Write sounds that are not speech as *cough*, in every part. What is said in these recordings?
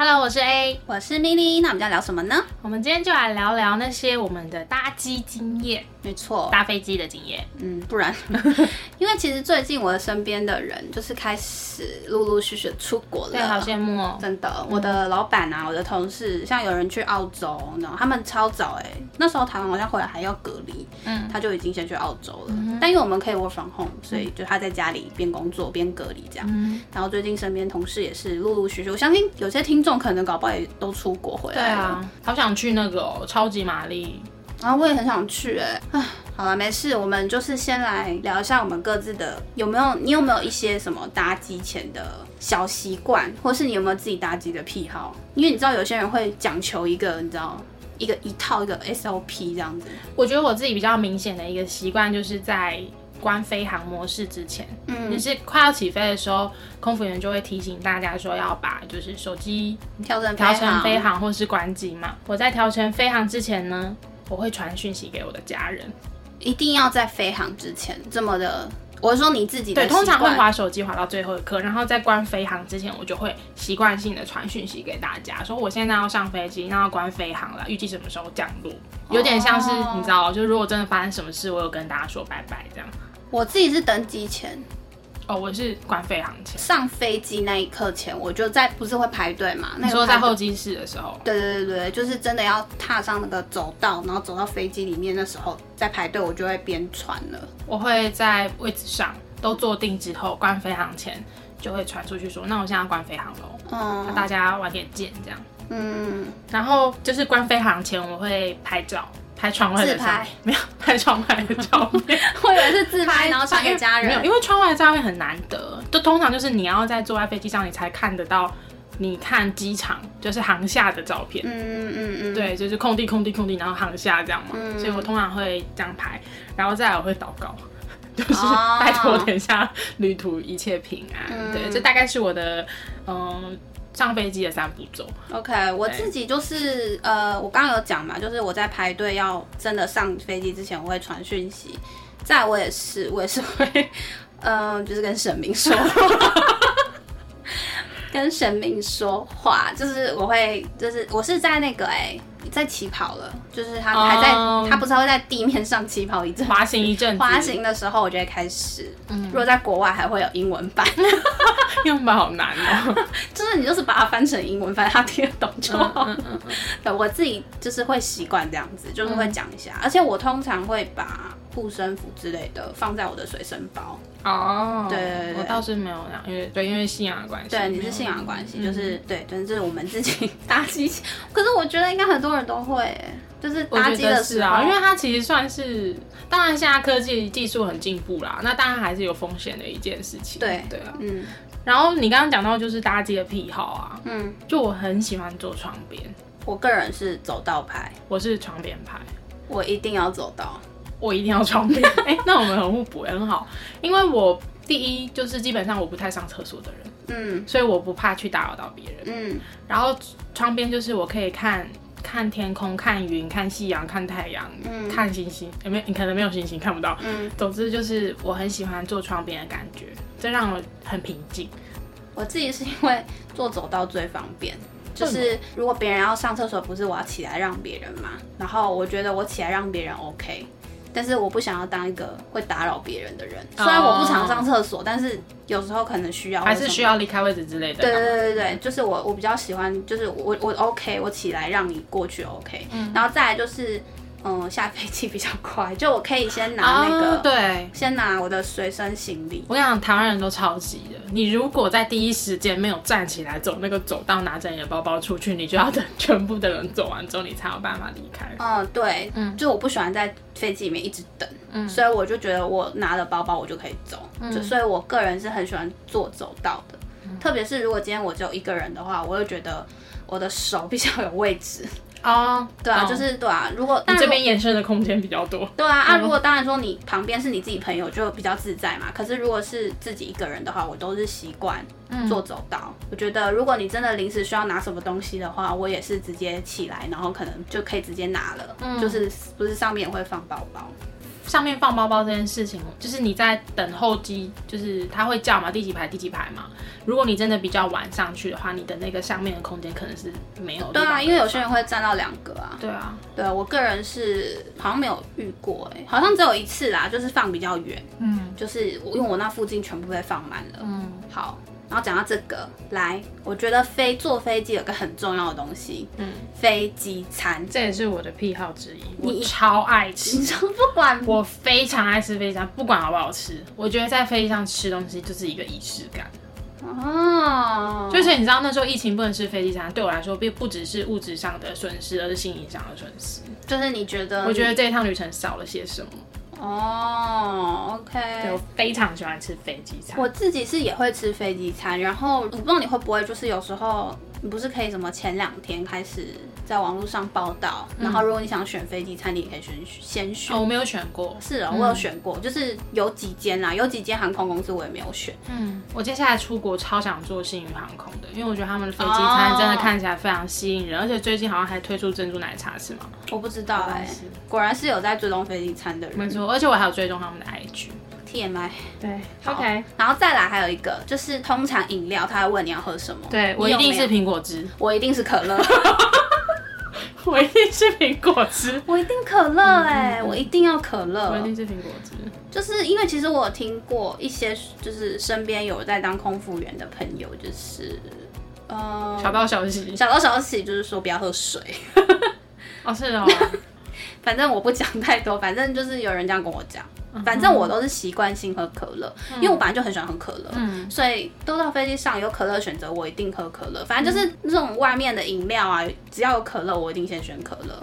Hello，我是 A，我是咪咪，那我们要聊什么呢？我们今天就来聊聊那些我们的搭机经验，没错，搭飞机的经验。嗯，不然，*laughs* 因为其实最近我的身边的人就是开始陆陆续续出国了，对，好羡慕哦。真的，我的老板啊，我的同事，像有人去澳洲，然后他们超早哎、那时候台湾好像回来还要隔离，嗯他就已经先去澳洲了。但因为我们可以 work from home，所以就他在家里边工作边隔离这样。嗯，然后最近身边同事也是陆陆续续，我相信有些听众可能搞不好也都出国回对来了。啊，好想去那个哦，超级玛丽。然后我也很想去哎、唉，好了，没事，我们就是先来聊一下我们各自的有没有，你有没有一些什么搭机前的小习惯，或是你有没有自己搭机的癖好？因为你知道有些人会讲求一个，你知道一个一套一个 SOP 这样子。我觉得我自己比较明显的一个习惯，就是在关飞行模式之前，嗯就是快要起飞的时候，空服员就会提醒大家说要把就是手机调整调成飞行或是关机嘛。我在调成飞行之前呢，我会传讯息给我的家人。一定要在飞行之前这么的。我是说你自己的对，通常会滑手机滑到最后一刻，然后在关飞行之前，我就会习惯性的传讯息给大家，说我现在要上飞机，那要关飞行了，预计什么时候降落，有点像是、哦你知道，就是如果真的发生什么事，我有跟大家说拜拜这样。我自己是登机前哦，我是关飞行前，上飞机那一刻前，我就在不是会排队嘛？那你说在候机室的时候，对对对对，就是真的要踏上那个走道，然后走到飞机里面的时候，在排队，我就会边传了。我会在位置上都坐定之后，关飞行前就会传出去说，那我现在要关飞行喽，那嗯大家晚点见这样。嗯，然后就是关飞行前，我会拍照，拍窗外的照自拍没有拍窗外的照片。我以为是自拍，然后传给家人没有，人。因为窗外的照片很难得，就通常就是你要在坐在飞机上，你才看得到你看机场就是航下的照片。嗯嗯嗯，对，就是空地空地空地，然后航下这样嘛，嗯所以我通常会这样拍，然后再来我会祷告，*laughs* 就是哦拜托等一下旅途一切平安。嗯对，这大概是我的嗯上飞机的三步骤。OK，我自己就是呃，我刚刚有讲嘛，就是我在排队要真的上飞机之前，我会传讯息。再来我也是，我也是会，嗯、就是跟神明说话，*laughs* 跟神明说话，就是我会，就是我是在那个哎、在起跑了，就是他还在，哦。他不是会在地面上起跑一阵滑行一阵子，滑行的时候，我就会开始。嗯。如果在国外还会有英文版，英文版好难哦。*laughs* 就是你就是把它翻成英文，反正他听得懂就好。嗯嗯嗯对我自己就是会习惯这样子，就是会讲一下，而且我通常会把护身符之类的放在我的随身包。哦，对对对我倒是没有那样，因为对，因为信仰的关系。对，你是信仰的关系，就是对，就是我们自己搭机前。可是我觉得应该很多人都会欸，就是搭机的时候，啊，因为它其实算是，当然现在科技技术很进步啦，那当然还是有风险的一件事情。对对啊。嗯然后你刚刚讲到就是搭机的癖好啊，嗯，就我很喜欢坐床边，我个人是走道派，我是床边派。我一定要走道。我一定要窗边，*laughs* 哎、那我们很互补，很好。因为我第一就是基本上我不太上厕所的人，嗯所以我不怕去打扰到别人。嗯然后窗边就是我可以看看天空、看云、看夕阳、看太阳、嗯看星星。有没有？你可能没有星星看不到。嗯，总之就是我很喜欢坐窗边的感觉，这让我很平静。我自己是因为坐走道最方便。就是如果别人要上厕所，不是我要起来让别人嘛？然后我觉得我起来让别人 OK，但是我不想要当一个会打扰别人的人。虽然我不常上厕所，但是有时候可能需要，还是需。要离开位置之类的。对对对对对，就是我我比较喜欢，就是我我 OK，我起来让你过去 OK，、嗯然后再来就是嗯下飞机比较快，就我可以先拿那个，啊对。先拿我的随身行李。我跟你讲，台湾人都超级的。你如果在第一时间没有站起来走那个走道，拿着你的包包出去，你就要等全部的人走完之后，你才有办法离开。*laughs* 嗯，对，嗯就我不喜欢在飞机里面一直等，嗯所以我就觉得我拿了包包我就可以走，就所以我个人是很喜欢坐走道的，嗯特别是如果今天我只有一个人的话，我又觉得我的手比较有位置，哦，对啊，懂就是对啊。如果你这边延伸的空间比较多。对啊，啊，嗯如果当然说你旁边是你自己朋友，就比较自在嘛。可是如果是自己一个人的话，我都是习惯嗯做走道。我觉得如果你真的临时需要拿什么东西的话，我也是直接起来，然后可能就可以直接拿了。嗯就是不是上面也会放包包。上面放包包这件事情，就是你在等候机，就是他会叫嘛，第几排第几排嘛。如果你真的比较晚上去的话，你的那个上面的空间可能是没有。对啊，因为有些人。会占到两个啊。对啊，对啊我个人是好像没有遇过、哎，好像只有一次啦，就是放比较远，嗯就是我因为我那附近全部被放满了。嗯，好，然后讲到这个，来，我觉得飞坐飞机有个很重要的东西，嗯，飞机餐。这也是我的癖好之一，我你超爱吃你。说不管我非常爱吃飞机餐，不管好不好吃，我觉得在飞机上吃东西就是一个仪式感。哦，就是你知道那时候疫情不能吃飞机餐，对我来说并不只是物质上的损失，而是心理上的损失。就是你觉得，我觉得这一趟旅程少了些什么。哦对，OK。我非常喜欢吃飞机餐。我自己是也会吃飞机餐，然后我不知道你会不会，就是有时候你不是可以什么前两天开始在网络上报道，然后如果你想选飞机餐，你也可以选先选。哦，我没有选过。是哦，我有选过，就是有几间啦，有几间航空公司我也没有选。嗯，我接下来出国超想坐星宇航空的，因为我觉得他们的飞机餐真的看起来非常吸引人，而且最近好像还推出珍珠奶茶是吗？我不知道哎、是果然是有在追踪飞机餐的人。没错，而且我还有追踪他们的 IG。TMI。对，OK，然后再来还有一个，就是通常饮料他会问你要喝什么，对我一定是苹果汁，我一定是可乐，*laughs* *laughs* 我一定是苹果汁，我一定可乐哎、我一定要可乐。我一，定是苹果汁。就是因为其实我有听过一些，就是身边有在当空服员的朋友，就是呃小道消息。小道消息，就是说不要喝水，*laughs* 哦，是哦，反正我不讲太多，反正就是有人这样跟我讲。嗯反正我都是习惯性喝可乐，因为我本来就很喜欢喝可乐，嗯所以都到飞机上有可乐选择，我一定喝可乐。反正就是那种外面的饮料啊，只要有可乐，我一定先选可乐。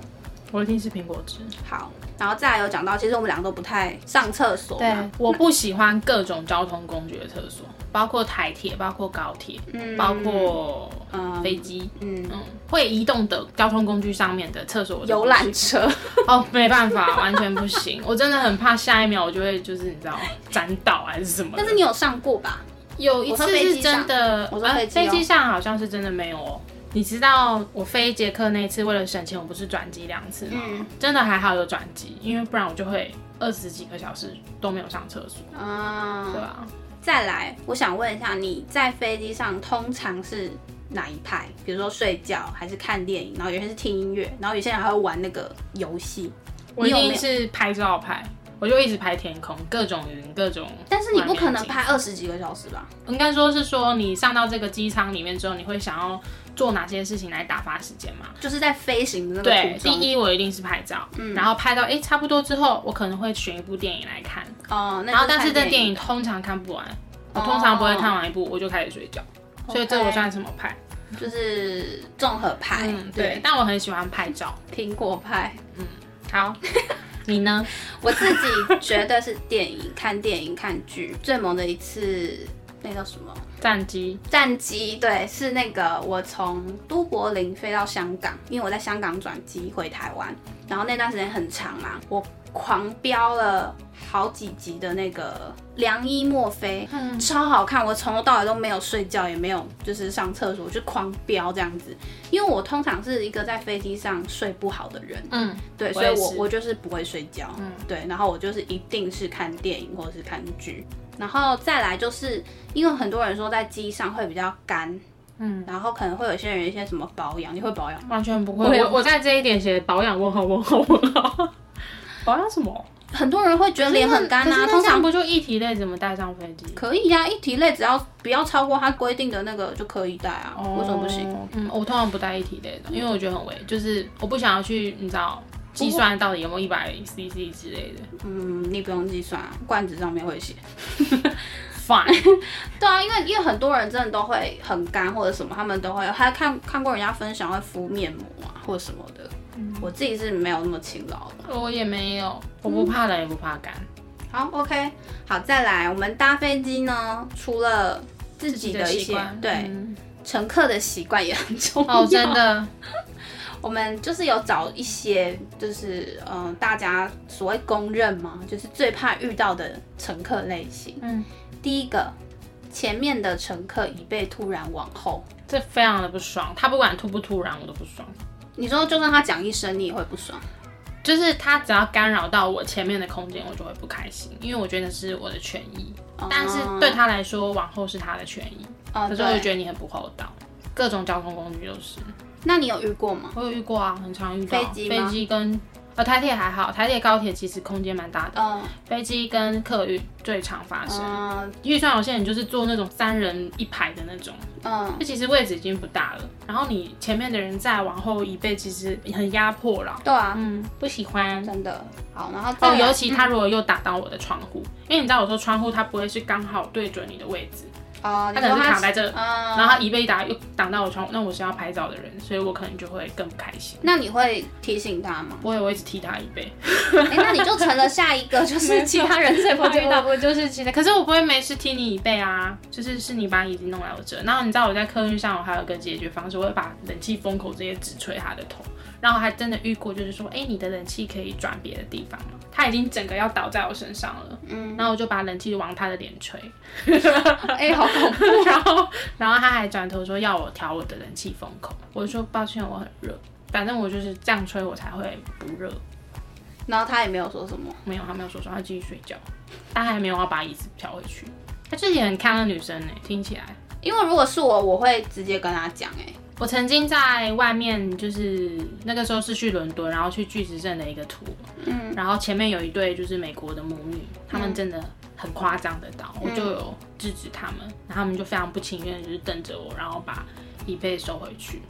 我一定是苹果汁。好，然后再来有讲到，其实我们两个都不太上厕所对，，我不喜欢各种交通工具的厕所，包括台铁，包括高铁，嗯包括嗯飞机，嗯嗯，会移动的交通工具上面的厕所游览车，*laughs* 哦，没办法，完全不行。我真的很怕下一秒我就会就是你知道 *laughs* 沾倒还是什么。但是你有上过吧？有一次是真的，我说呃飞机哦飞机上好像是真的没有哦。你知道我飞捷克那一次为了省钱，我不是转机两次吗？嗯真的还好有转机，因为不然我就会二十几个小时都没有上厕所。啊对啊，再来，我想问一下，你在飞机上通常是哪一派？比如说睡觉，还是看电影？然后有些是听音乐，然后有些人还会玩那个游戏。我一定是拍照派，我就一直拍天空，各种云，各种。但是你不可能拍二十几个小时吧？应该说是说，你上到这个机舱里面之后，你会想要做哪些事情来打发时间嘛？就是在飞行的那个对，第一我一定是拍照，然后拍到哎、诶差不多之后，我可能会选一部电影来看，哦，那然后但是这电影通常看不完，我通常不会看完一部我就开始睡觉，所以这我算什么派？就是综合派，嗯，对，，但我很喜欢拍照。苹果派。好，*laughs* 你呢？我自己觉得是电影，*laughs* 看电影看剧最猛的一次，那叫什么？战机，战机对，是那个我从都柏林飞到香港，因为我在香港转机回台湾，然后那段时间很长嘛，我狂飙了好几集的那个《良医墨菲》，嗯。超好看，我从头到尾都没有睡觉，也没有就是上厕所，就狂飙这样子。因为我通常是一个在飞机上睡不好的人，嗯，对，所以我我就是不会睡觉，嗯，对，然后我就是一定是看电影或者是看剧，然后再来就是因为很多人说在机上会比较干，嗯，然后可能会有些人一些什么保养，你会保养？完全不我会。我我在这一点写保养问号问号问号，保养什么？很多人会觉得脸很干啊，可是那通常不就一体类怎么带上飞机？可以呀、一体类只要不要超过它规定的那个就可以带啊，为什么不行？哦？嗯，我通常不带一体类的，因为我觉得很危，就是我不想要去，你知道。计算到底有没有一百 CC 之类的嗯，你不用计算啊，罐子上面会写。，fine，*laughs* 对啊，因为因为很多人真的都会很干或者什么，他们都会还看看过人家分享会敷面膜啊或者什么的。我自己是没有那么勤劳的。我也没有，我不怕冷也不怕干，好，OK，好，再来，我们搭飞机呢，除了自己的一些习惯对、嗯乘客的习惯也很重要。哦，真，的，*laughs* 我们就是有找一些，就是嗯、呃大家所谓公认嘛，就是最怕遇到的乘客类型。嗯，第一个，前面的乘客已被突然往后。这非常的不爽。他不管突不突然，我都不爽。你说，就算他讲一声，你也会不爽。就是他只要干扰到我前面的空间，我就会不开心，因为我觉得是我的权益。但是对他来说，往后是他的权益。哦，可是我就，觉得你很不厚道。各种交通工具都是，那你有遇过吗？我有遇过啊，很常遇到。飞机吗飞机跟呃台铁还好，台铁高铁其实空间蛮大的，嗯飞机跟客运最常发生。嗯预算有限，你就是坐那种三人一排的那种，嗯，那其实位置已经不大了。然后你前面的人再往后移背，其实很压迫了。对啊，嗯，不喜欢。真的。好，然后再哦，尤其他如果又打到我的窗户，因为你知道有时候窗户它不会是刚好对准你的位置，哦，他可能是卡在这，嗯，然后他一被一打又挡到我窗户，那我是要拍照的人，所以我可能就会更不开心。那你会提醒他吗？我也会一直踢他一背，哎、那你就成了下一个，*laughs* 就是其他人最怕遇到。我就是其他，可是我不会没事踢你椅背啊，就是是你把椅子弄来我这，然后你知道我在客运上我还有个解决方式，我会把冷气风口直接直吹他的头，然后还真的遇过，就是说，哎、你的冷气可以转别的地方吗？他已经整个要倒在我身上了，嗯，然后我就把冷气往他的脸吹，*laughs* 哎、好恐怖。*laughs* 然后然后他还转头说要我调我的冷气风口，我就说抱歉我很热，反正我就是这样吹我才会不热，然后他也没有说什么。没有，他没有说什么，他继续睡觉，他还没有要把椅子调回去。他自己很看的女生呢，听起来。因为如果是我，我会直接跟他讲，哎，我曾经在外面，就是那个时候是去伦敦，然后去巨石阵的一个 tour，嗯，然后前面有一对就是美国的母女，他们真的很夸张的倒，我就有制止他们，然后他们就非常不情愿，就是瞪着我，然后把椅背收回去。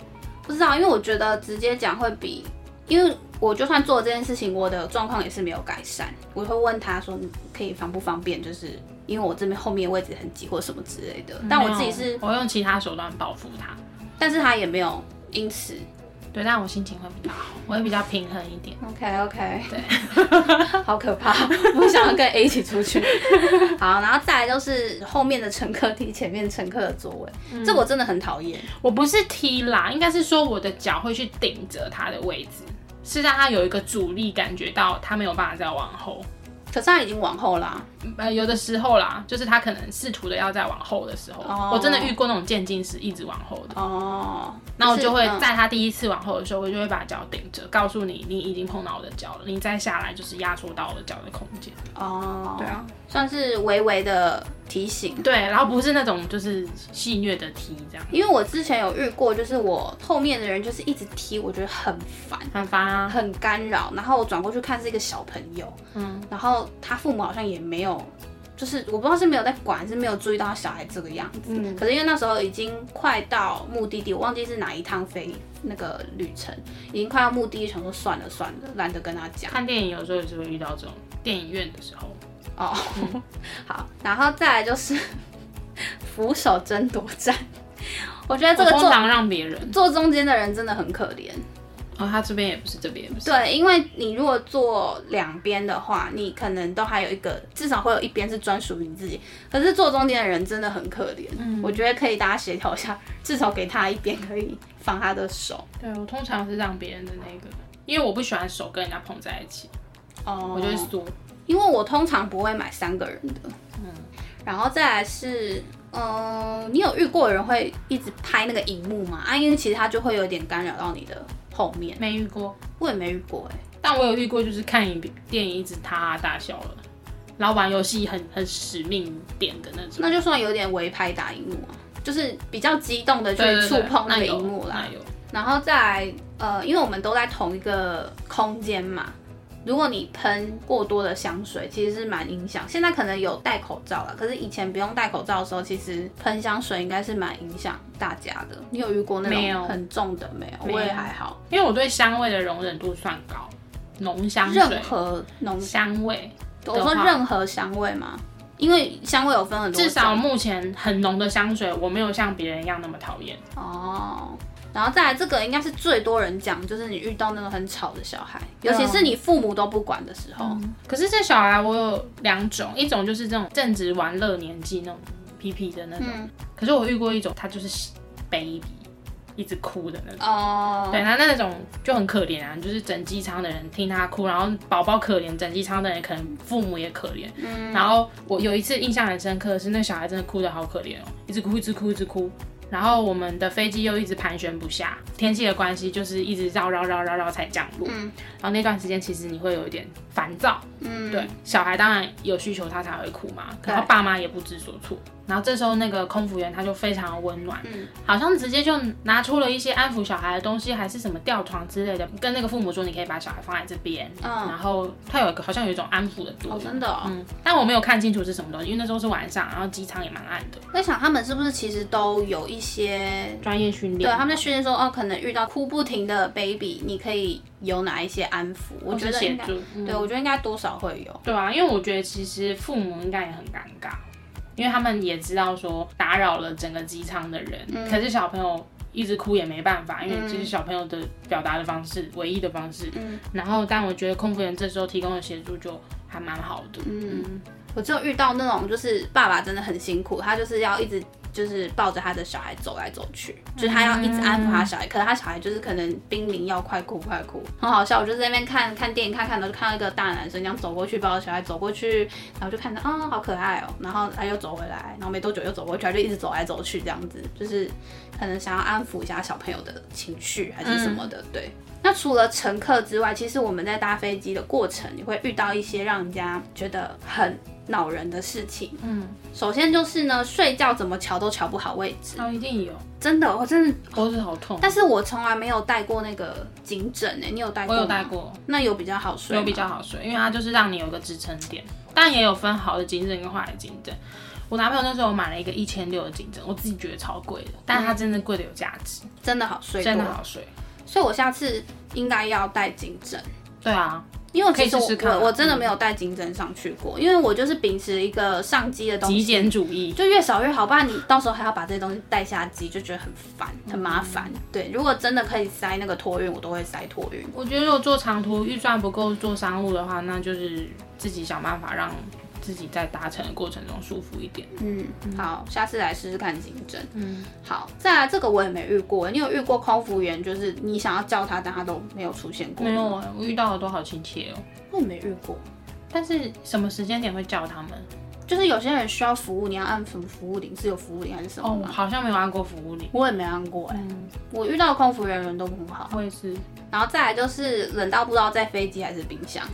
不知道，因为我觉得直接讲会比，因为我就算做这件事情，我的状况也是没有改善，我会问他说，你可以方不方便，就是因为我这边后面位置很挤或什么之类的，但我自己是，我用其他手段报复他，但是他也没有因此对，但我心情会比较好，我会比较平衡一点。OK OK，对，*laughs* 好可怕，我想要跟 A 一起出去。*laughs* 好，然后再来就是后面的乘客踢前面乘客的座位，这我真的很讨厌。我不是踢啦，应该是说我的脚会去顶着他的位置，是让他有一个阻力，感觉到他没有办法再往后。可是他已经往后啦，呃，有的时候啦，就是他可能试图的要再往后的时候，哦我真的遇过那种渐进式一直往后的，哦，那我就会嗯在他第一次往后的时候，我就会把脚顶着，告诉你你已经碰到我的脚了，你再下来就是压缩到我的脚的空间。哦，对啊，算是微微的提醒。对，然后不是那种就是戏谑的踢这样，因为我之前有遇过，就是我后面的人就是一直踢，我觉得很烦，很烦啊。很干扰。然后我转过去看是一个小朋友，嗯，然后他父母好像也没有，就是我不知道是没有在管，是没有注意到他小孩这个样子。嗯可是因为那时候已经快到目的地，我忘记是哪一趟飞那个旅程，已经快到目的地，想说算了算了，懒得跟他讲。看电影有时候也是会遇到这种电影院的时候，哦，*laughs* 好，然后再来就是扶手争夺战，我觉得这个坐让别人。坐中间的人真的很可怜。哦，他这边也不是，这边也不是。对，因为你如果坐两边的话，你可能都还有一个，至少会有一边是专属于你自己。可是坐中间的人真的很可怜，嗯我觉得可以大家协调一下，至少给他一边可以放他的手。对我通常是让别人的那个，因为我不喜欢手跟人家碰在一起，哦我就会缩。因为我通常不会买三个人的，嗯，然后再来是，嗯、你有遇过有人会一直拍那个荧幕吗？啊，因为其实它就会有点干扰到你的后面。没遇过，我也没遇过哎、但我有遇过，就是看影电影一直哈哈大笑了，然后玩游戏很很使命点的那种。那就算有点微拍打荧幕啊，就是比较激动的去触碰那个荧幕啦。然后再来，呃，因为我们都在同一个空间嘛，如果你喷过多的香水，其实是蛮影响。现在可能有戴口罩了，可是以前不用戴口罩的时候，其实喷香水应该是蛮影响大家的。你有遇过那种很重的没有？我也还好，因为我对香味的容忍度算高，浓香任水、何浓，香味，我说任何香味嘛，因为香味有分很多种，至少目前很浓的香水，我没有像别人一样那么讨厌。哦。然后再来，这个应该是最多人讲，就是你遇到那种很吵的小孩，尤嗯其是你父母都不管的时候。可是这小孩我有两种，一种就是这种正值玩乐年纪那种皮皮的那种，嗯可是我遇过一种，他就是 baby，一直哭的那种。哦，对，那那种就很可怜啊，就是整机舱的人听他哭，然后宝宝可怜，整机舱的人可能父母也可怜。嗯然后我有一次印象很深刻的是，那小孩真的哭得好可怜哦，一直哭，一直哭，一直哭。然后我们的飞机又一直盘旋不下，天气的关系就是一直绕绕绕绕绕才降落。嗯然后那段时间其实你会有一点烦躁，嗯，对，小孩当然有需求他才会哭嘛，对然后爸妈也不知所措。然后这时候那个空服员他就非常温暖，嗯好像直接就拿出了一些安抚小孩的东西，还是什么吊床之类的，跟那个父母说你可以把小孩放在这边，嗯然后他有一个好像有一种安抚的作哦，真的哦。嗯，但我没有看清楚是什么东西，因为那时候是晚上，然后机舱也蛮暗的，我在想他们是不是其实都有一些，专业训练。对，他们在训练说，哦，可能遇到哭不停的 baby，你可以有哪一些安抚？我或觉得对我觉得应该多少会有。对啊，因为我觉得其实父母应该也很尴尬，因为他们也知道说打扰了整个机舱的人，嗯可是小朋友一直哭也没办法，因为这是小朋友的表达的方式，唯一的方式。嗯然后，但我觉得空服员这时候提供的协助就还蛮好的。嗯，我只有遇到那种就是爸爸真的很辛苦，他就是要一直。就是抱着他的小孩走来走去，就是他要一直安抚他小孩，可是他小孩就是可能濒临要快哭快哭，很好笑。我就在那边看看电影，看看，然后就看到一个大男生这样走过去抱着小孩走过去，然后就看到啊、好可爱哦，然后他又走回来，然后没多久又走过去，他就一直走来走去这样子，就是可能想要安抚一下小朋友的情绪还是什么的，对。那除了乘客之外，其实我们在搭飞机的过程，你会遇到一些让人家觉得很恼人的事情。嗯，首先就是呢，睡觉怎么瞧都瞧不好位置，哦，一定有，真的，我真的，脖子好痛。但是我从来没有带过那个颈枕诶，你有带过？我有带，过，那有比较好睡，有比较好睡，因为它就是让你有个支撑点，但也有分好的颈枕跟坏的颈枕。我男朋友那时候买了一个一千六的颈枕，我自己觉得超贵的，但是它真的贵的有价值，真的好睡，真的。好睡。所以我下次应该要带颈枕。对啊，因为其实我可以试试看啊我我真的没有带颈枕上去过，因为我就是秉持一个上机的东西，极简主义。就越少越好，不然你到时候还要把这些东西带下机，就觉得很烦，很麻烦。对，如果真的可以塞那个托运，我都会塞托运。我觉得如果做长途预算不够做商务的话，那就是自己想办法让自己在达成的过程中舒服一点。嗯，好，下次来试试看颈枕。嗯，好，再来这个我也没遇过，你有遇过空服员，就是你想要叫他，但他都没有出现过？没有，啊，我遇到的都好亲切哦。我也没遇过。但是什么时间点会叫他们？就是有些人需要服务，你要按什么服务铃？是有服务铃还是什么？好像没有按过服务铃。我也没按过哎、嗯，我遇到的空服员人都很好。我也是。然后再来就是冷到不知道在飞机还是冰箱。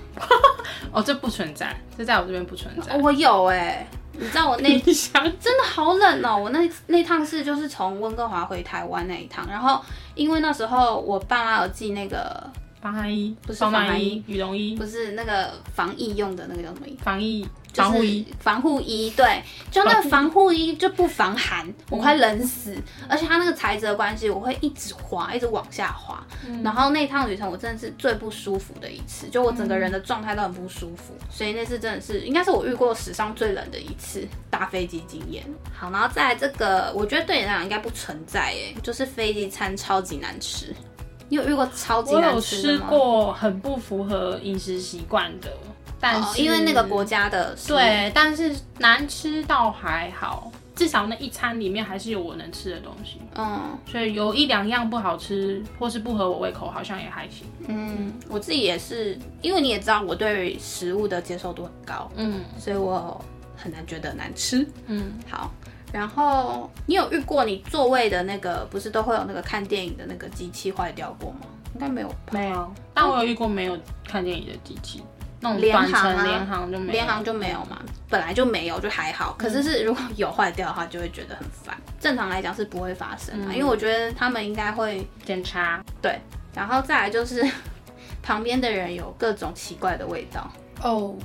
*laughs* 哦，这不存在，这在我这边不存在。哦我有哎、你知道我那 *laughs* 冰箱真的好冷哦！我那那趟是就是从温哥华回台湾那一趟，然后因为那时候我爸妈有寄那个防寒衣不是防防寒衣、羽绒衣、不是那个防疫用的那个叫什么衣？防疫防护衣。防护衣，对，就那个防护衣就不防寒，我快冷死。而且它那个材质的关系，我会一直滑，一直往下滑。然后那趟旅程我真的是最不舒服的一次，就我整个人的状态都很不舒服，所以那次真的是应该是我遇过史上最冷的一次搭飞机经验。好，然后再来这个，我觉得对你来讲应该不存在耶，就是飞机餐超级难吃。你有遇过超级我有难吃的吃？过很不符合饮食习惯的，但哦，因为那个国家的对，但是难吃倒还好，至少那一餐里面还是有我能吃的东西。嗯所以有一两样不好吃，或是不合我胃口，好像也还行。嗯，我自己也是，因为你也知道我对食物的接受度很高，嗯所以我很难觉得难吃。嗯，好，然后你有遇过你座位的那个不是都会有那个看电影的那个机器坏掉过吗？应该没有吧，没有，但我有遇过没有看电影的机器，那种联短航啊。程联航就没有，联航就没有嘛，本来就没有就还好，可是是如果有坏掉的话，就会觉得很烦。正常来讲是不会发生的，因为我觉得他们应该会检查。对，然后再来就是 *laughs* 旁边的人有各种奇怪的味道，哦，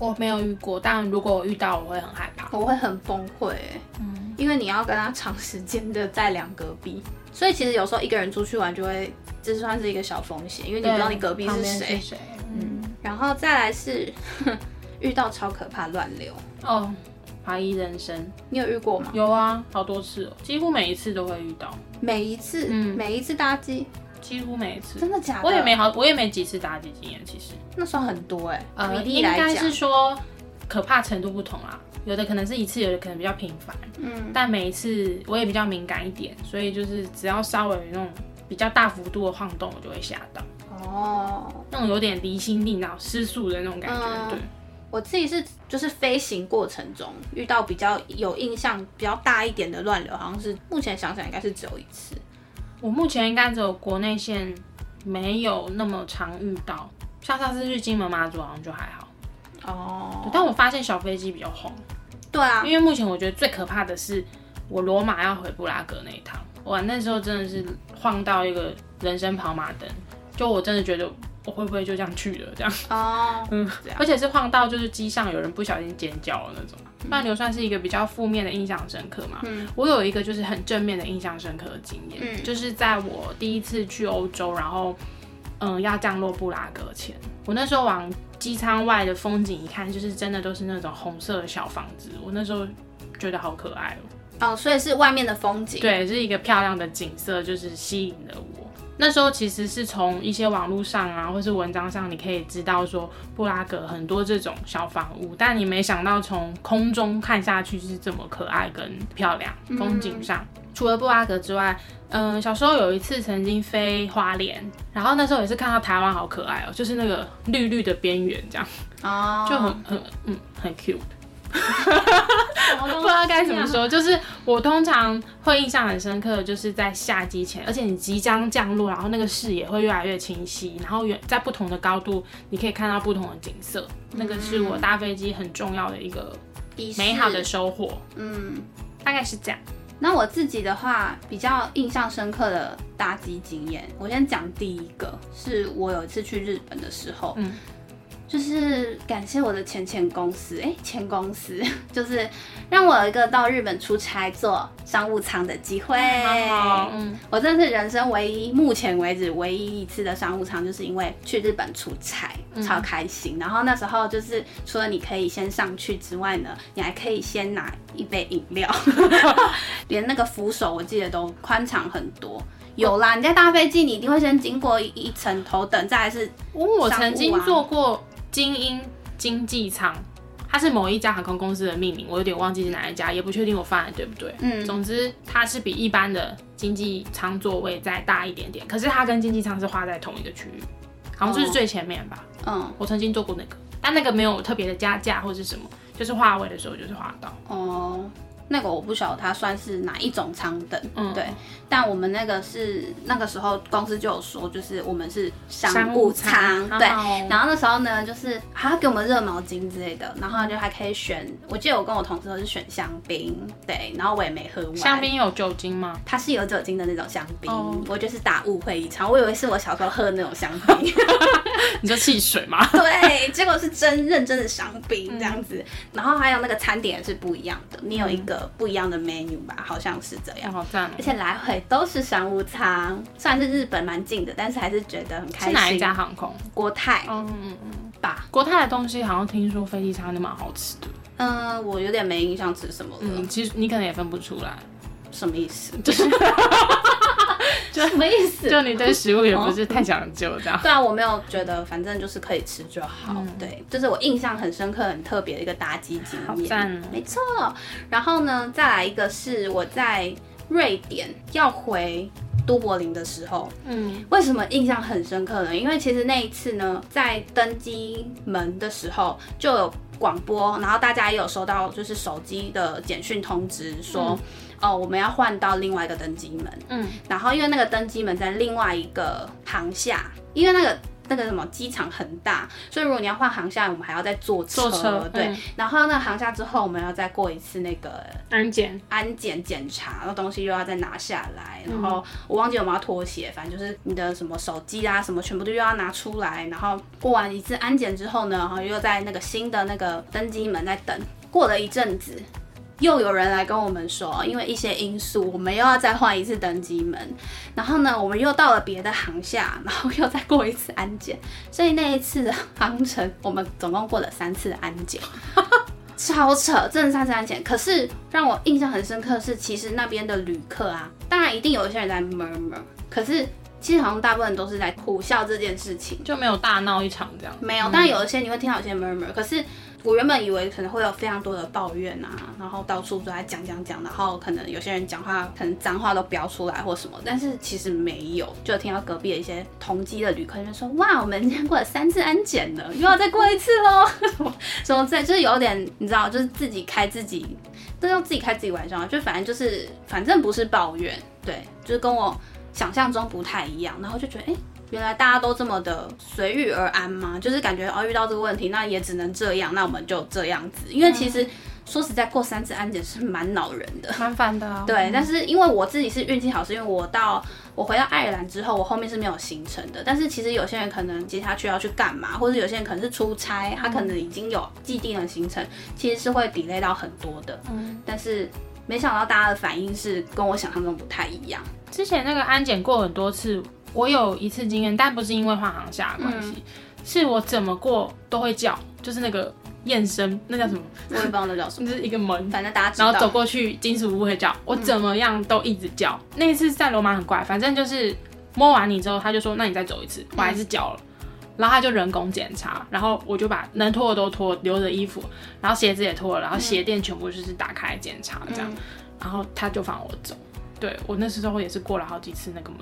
我没有遇过，但如果我遇到，我会很害怕。我会很崩溃欸，嗯，因为你要跟他长时间的在两隔壁，所以其实有时候一个人出去玩就会，这算是一个小风险，因为你不知道你隔壁是谁。谁。嗯，然后再来是 *laughs* 遇到超可怕乱流，哦，怀疑人生你有遇过吗？有啊，好多次哦，几乎每一次都会遇到，每一次，嗯每一次搭机，几乎每一次。真的假的？我也没，好，我也没几次打击经验，其实。那算很多哎、呃，应该，是说可怕程度不同啦。有的可能是一次，有的可能比较频繁，嗯，但每一次我也比较敏感一点，所以就是只要稍微有那种比较大幅度的晃动，我就会吓到，哦，那种有点离心力脑失速的那种感觉，嗯对。我自己是就是飞行过程中遇到比较有印象比较大一点的乱流，好像是目前想想应该是只有一次。我目前应该只有国内线没有那么常遇到，像上次去金门马祖好像就还好。哦，但我发现小飞机比较红，对啊，因为目前我觉得最可怕的是我罗马要回布拉格那一趟，哇，那时候真的是晃到一个人生跑马灯，就我真的觉得我会不会就这样去了这样，哦，*laughs* 嗯这样，而且是晃到就是机上有人不小心尖叫的那种。乱流算是一个比较负面的印象深刻嘛，嗯我有一个就是很正面的印象深刻的经验，嗯就是在我第一次去欧洲，然后嗯要降落布拉格前，我那时候往机舱外的风景一看，就是真的都是那种红色的小房子，我那时候觉得好可爱哦。哦，所以是外面的风景。对，是一个漂亮的景色，就是吸引了我。那时候其实是从一些网络上啊，或是文章上，你可以知道说布拉格很多这种小房屋，但你没想到从空中看下去是这么可爱跟漂亮，风景上。除了布拉格之外，嗯、小时候有一次曾经飞花莲，然后那时候也是看到台湾好可爱哦，就是那个绿绿的边缘这样，哦，就很很嗯很 cute。不 *laughs* 不知道该怎么说，就是我通常会印象很深刻的，就是在下机前，而且你即将降落，然后那个视野会越来越清晰，然后远在不同的高度，你可以看到不同的景色，那个是我搭飞机很重要的一个美好的收获，嗯。大概是这样。那我自己的话，比较印象深刻的搭机经验，我先讲第一个，是我有一次去日本的时候，嗯就是感谢我的前前公司，哎、前公司 *laughs* 就是让我有一个到日本出差做商务舱的机会。好，嗯，我真的是人生唯一，目前为止唯一一次的商务舱，就是因为去日本出差，超开心。然后那时候就是除了你可以先上去之外呢，你还可以先拿一杯饮料，*laughs* *laughs* 连那个扶手我记得都宽敞很多。有啦，你在搭飞机，你一定会先经过一一层头等，再来是我我曾经坐过精英经济舱。它是某一家航空公司的命名，我有点忘记是哪一家，也不确定我翻的对不对。嗯总之它是比一般的经济舱座位再大一点点，可是它跟经济舱是画在同一个区域，好像就是最前面吧。嗯我曾经坐过那个，但那个没有特别的加价或是什么，就是划位的时候就是划到。哦。那个我不晓得它算是哪一种舱等，嗯对，但我们那个是那个时候公司就有说，就是我们是商商务务舱，对，然后那时候呢，就是还要给我们热毛巾之类的，然后就还可以选，我记得我跟我同事都是选香槟，对，然后我也没喝完。香槟有酒精吗？它是有酒精的那种香槟哦我就是打误会一场，我以为是我小时候喝的那种香槟，*laughs* 你说汽水吗？对，结果是真认真的香槟这样嗯子。然后还有那个餐点是不一样的，你有一个不一样的 menu 吧，好像是这样。好赞哦而！且来回都是商务舱，虽然是日本蛮近的，但是还是觉得很开心。是哪一家？航空？国泰嗯嗯嗯。吧。国泰的东西好像听说飞机餐都蛮好吃的。嗯，我有点没印象吃什么了，嗯，其实你可能也分不出来，什么意思？就 *laughs* 是什么意思？就你对食物也不是太讲究这样。对啊，我没有觉得，反正就是可以吃就好。嗯对，这是我印象很深刻、很特别的一个搭机经验。好赞哦没错。然后呢，再来一个是我在瑞典要回都柏林的时候，嗯为什么印象很深刻呢？因为其实那一次呢，在登机门的时候就有广播，然后大家也有收到就是手机的简讯通知说，哦，我们要换到另外一个登机门。嗯，然后因为那个登机门在另外一个航下，因为那个那个什么机场很大，所以如果你要换航下，我们还要再坐车。坐车对，嗯然后那个航下之后，我们要再过一次那个安检。安检检查，然后东西又要再拿下来，嗯然后我忘记有没有要脱鞋，反正就是你的什么手机啊什么全部都又要拿出来，然后过完一次安检之后呢，然后又在那个新的那个登机门在等，过了一阵子。又有人来跟我们说，因为一些因素，我们又要再换一次登机门，然后呢，我们又到了别的航厦，然后又再过一次安检，所以那一次的航程，我们总共过了三次的安检。*laughs* 超扯，真的三次安检。可是让我印象很深刻的是，其实那边的旅客啊，当然一定有一些人在 murmur，可是其实好像大部分都是在苦笑这件事情。就没有大闹一场这样。没有，但有一些你会听到有些 murmur，可是我原本以为可能会有非常多的抱怨啊，然后到处都在讲讲讲，然后可能有些人讲话可能脏话都飙出来或什么，但是其实没有，就听到隔壁的一些同机的旅客就说：“哇，我们今天过了三次安检了，又要再过一次喽。”什么在就是有点你知道，就是自己开自己，都要自己开自己玩笑，就反正就是反正不是抱怨，对，就是跟我想象中不太一样，然后就觉得哎。原来大家都这么的随遇而安吗？就是感觉哦，遇到这个问题，那也只能这样，那我们就这样子。因为其实说实在，过三次安检是蛮恼人的，蛮烦的。对，但是因为我自己是运气好，是因为我到我回到爱尔兰之后，我后面是没有行程的。但是其实有些人可能接下去要去干嘛，或者有些人可能是出差，他可能已经有既定的行程，其实是会 delay 到很多的。嗯，但是没想到大家的反应是跟我想象中不太一样。之前那个安检过很多次。我有一次经验，但不是因为换航下的关系，是我怎么过都会叫，就是那个验声，那叫什么？我也不知道那叫什么，就是一个门，反正大家然后走过去，金属物会叫，我怎么样都一直叫。那一次在罗马很怪，反正就是摸完你之后，他就说那你再走一次，我还是叫了，然后他就人工检查，然后我就把能脱的都脱，留着衣服，然后鞋子也脱了，然后鞋垫全部就是打开检查这样，然后他就放我走。对我那时候也是过了好几次那个门。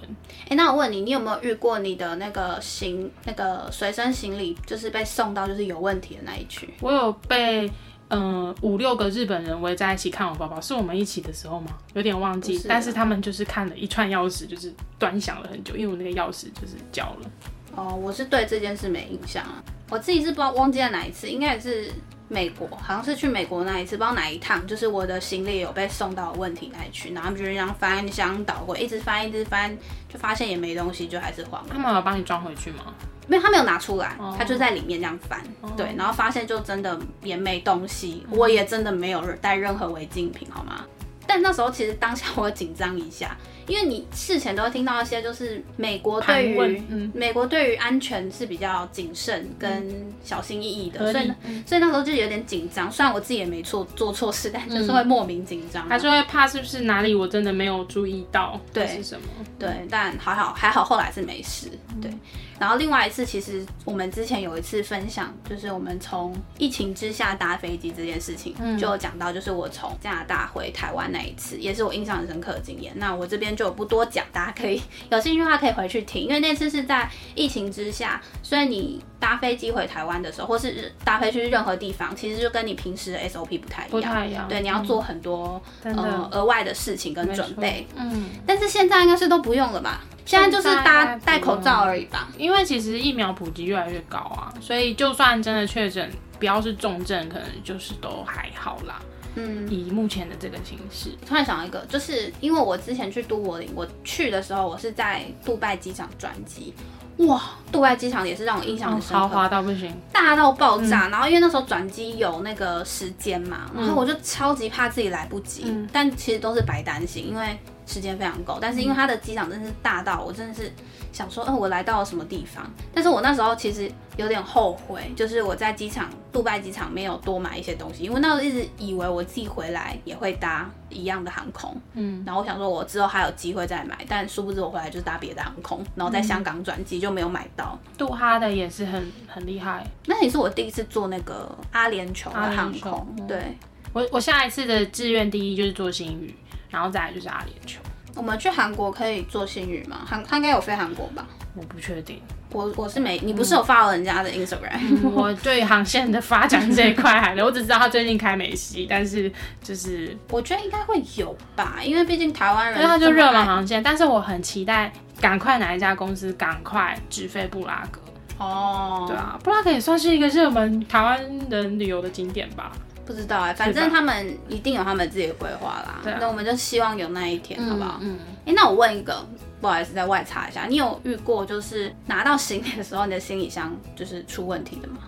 哎，那我问你，你有没有遇过你的那个行那个随身行李就是被送到就是有问题的那一区？我有被嗯五六个日本人围在一起看我包包，是我们一起的时候吗？有点忘记，但是他们就是看了一串钥匙，就是端详了很久，因为我那个钥匙就是交了。哦，我是对这件事没印象啊，我自己是不知道忘记了哪一次，应该也是。美国好像是去美国那一次，不知道哪一趟，就是我的行李有被送到问题那里去，然后他们就这样翻箱倒柜，一直翻一直翻，就发现也没东西，就还是还。他们有帮你装回去吗？没有，他没有拿出来，他就在里面这样翻，对，然后发现就真的也没东西，我也真的没有带任何违禁品，好吗？但那时候其实当下我紧张一下。因为你事前都会听到一些，就是美国对于美国对于安全是比较谨慎跟小心翼翼的，所以所以那时候就有点紧张。虽然我自己也没错做错事，但就是会莫名紧张，还是会怕是不是哪里我真的没有注意到，对是什么？对，但还好还好，后来是没事。对，然后另外一次，其实我们之前有一次分享，就是我们从疫情之下搭飞机这件事情，就讲到就是我从加拿大回台湾那一次，也是我印象很深刻的经验。那我这边。就不多讲，大家可以 *laughs* 有兴趣的话可以回去听，因为那次是在疫情之下，所以你搭飞机回台湾的时候，或是搭飞去任何地方，其实就跟你平时的 SOP 不太一样，不太一样。对，你要做很多呃额外的事情跟准备。嗯，但是现在应该是都不用了吧？现在就是搭戴口罩而已吧？因为其实疫苗普及越来越高啊，所以就算真的确诊，不要是重症，可能就是都还好啦。嗯，以目前的这个形式，突然想到一个，就是因为我之前去都柏林，我去的时候我是在杜拜机场转机，哇，杜拜机场也是让我印象很深刻，豪华到不行，大到爆炸。然后因为那时候转机有那个时间嘛，然后我就超级怕自己来不及，但其实都是白担心，因为时间非常够。但是因为它的机场真是大到我真的是。想说，嗯，我来到了什么地方？但是我那时候其实有点后悔，就是我在机场，杜拜机场没有多买一些东西，因为那时候一直以为我自己回来也会搭一样的航空，嗯，然后我想说，我之后还有机会再买，但殊不知我回来就是搭别的航空，然后在香港转机就没有买到。杜哈的也是很很厉害，那也是我第一次坐那个阿联酋的航空。对，我我下一次的志愿第一就是做新宇，然后再来就是阿联酋。我们去韩国可以做新宇吗？韩他应该有飞韩国吧？我不确定，我我是没，你不是有发人家的 Instagram？我对航线的发展这一块还，*laughs* 我只知道他最近开美西，但是就是我觉得应该会有吧，因为毕竟台湾人，因为他就热门航线，但是我很期待赶快哪一家公司赶快直飞布拉格。哦，对啊，布拉格也算是一个热门台湾人旅游的景点吧。不知道哎，反正他们一定有他们自己的规划啦。那我们就希望有那一天，好不好？嗯。哎，那我问一个，不好意思，在外插一下，你有遇过就是拿到 *laughs* 行李的时候，你的行李箱就是出问题的吗？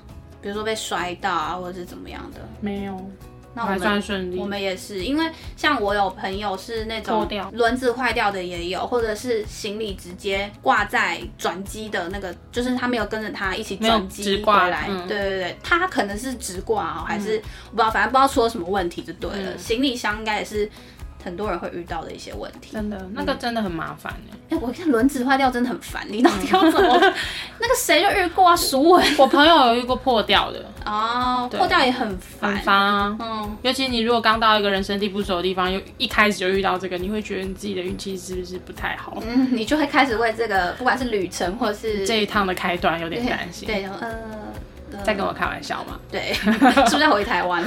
比如说被摔到啊，或者是怎么样的？没有。那我们我们也是，因为像我有朋友是那种轮子坏掉的也有，或者是行李直接挂在转机的那个，就是他没有跟着他一起转机回来。对对对，他可能是直挂哦，还是我不知道，反正不知道出了什么问题就对了。行李箱应该也是很多人会遇到的一些问题。真的，那个真的很麻烦哎。哎、我看轮子坏掉真的很烦，你到底要怎么？*laughs* 那个谁就遇过啊，熟文我朋友有遇过破掉的，哦，破掉也很烦。很烦啊。嗯，尤其你如果刚到一个人生地不熟的地方，又一开始就遇到这个，你会觉得你自己的运气是不是不太好？嗯，你就会开始为这个，不管是旅程或是这一趟的开端有点担心。对，呃，呃在跟我开玩笑吗？对，是不是要回台湾？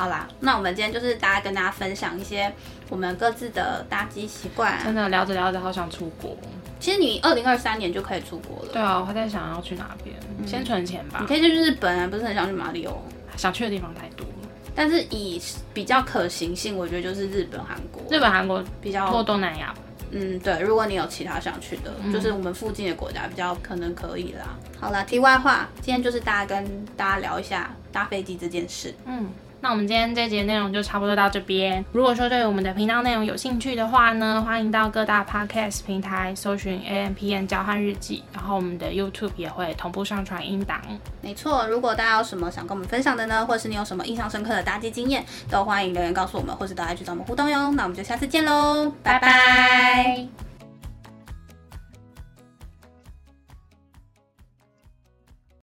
好啦，那我们今天就是大家跟大家分享一些我们各自的搭机习惯。真的聊着聊着好想出国。其实你二零二三年就可以出国了，对啊，我还在想要去哪边，先存钱吧你。可以去日本啊，不是很想去马里奥。想去的地方太多了，但是以比较可行性，我觉得就是日本、韩国日本、韩国比较，东南亚。嗯，对。如果你有其他想去的，就是我们附近的国家比较可能可以啦。好了，题外话，今天就是大家跟大家聊一下搭飞机这件事。嗯，那我们今天这节内容就差不多到这边。如果说对我们的频道内容有兴趣的话呢，欢迎到各大 podcast 平台搜寻 A M P N 交换日记，然后我们的 YouTube 也会同步上传音档。没错，如果大家有什么想跟我们分享的呢，或是你有什么印象深刻的搭机经验，都欢迎留言告诉我们，或是到 IG 找我们互动哟。那我们就下次见喽，拜拜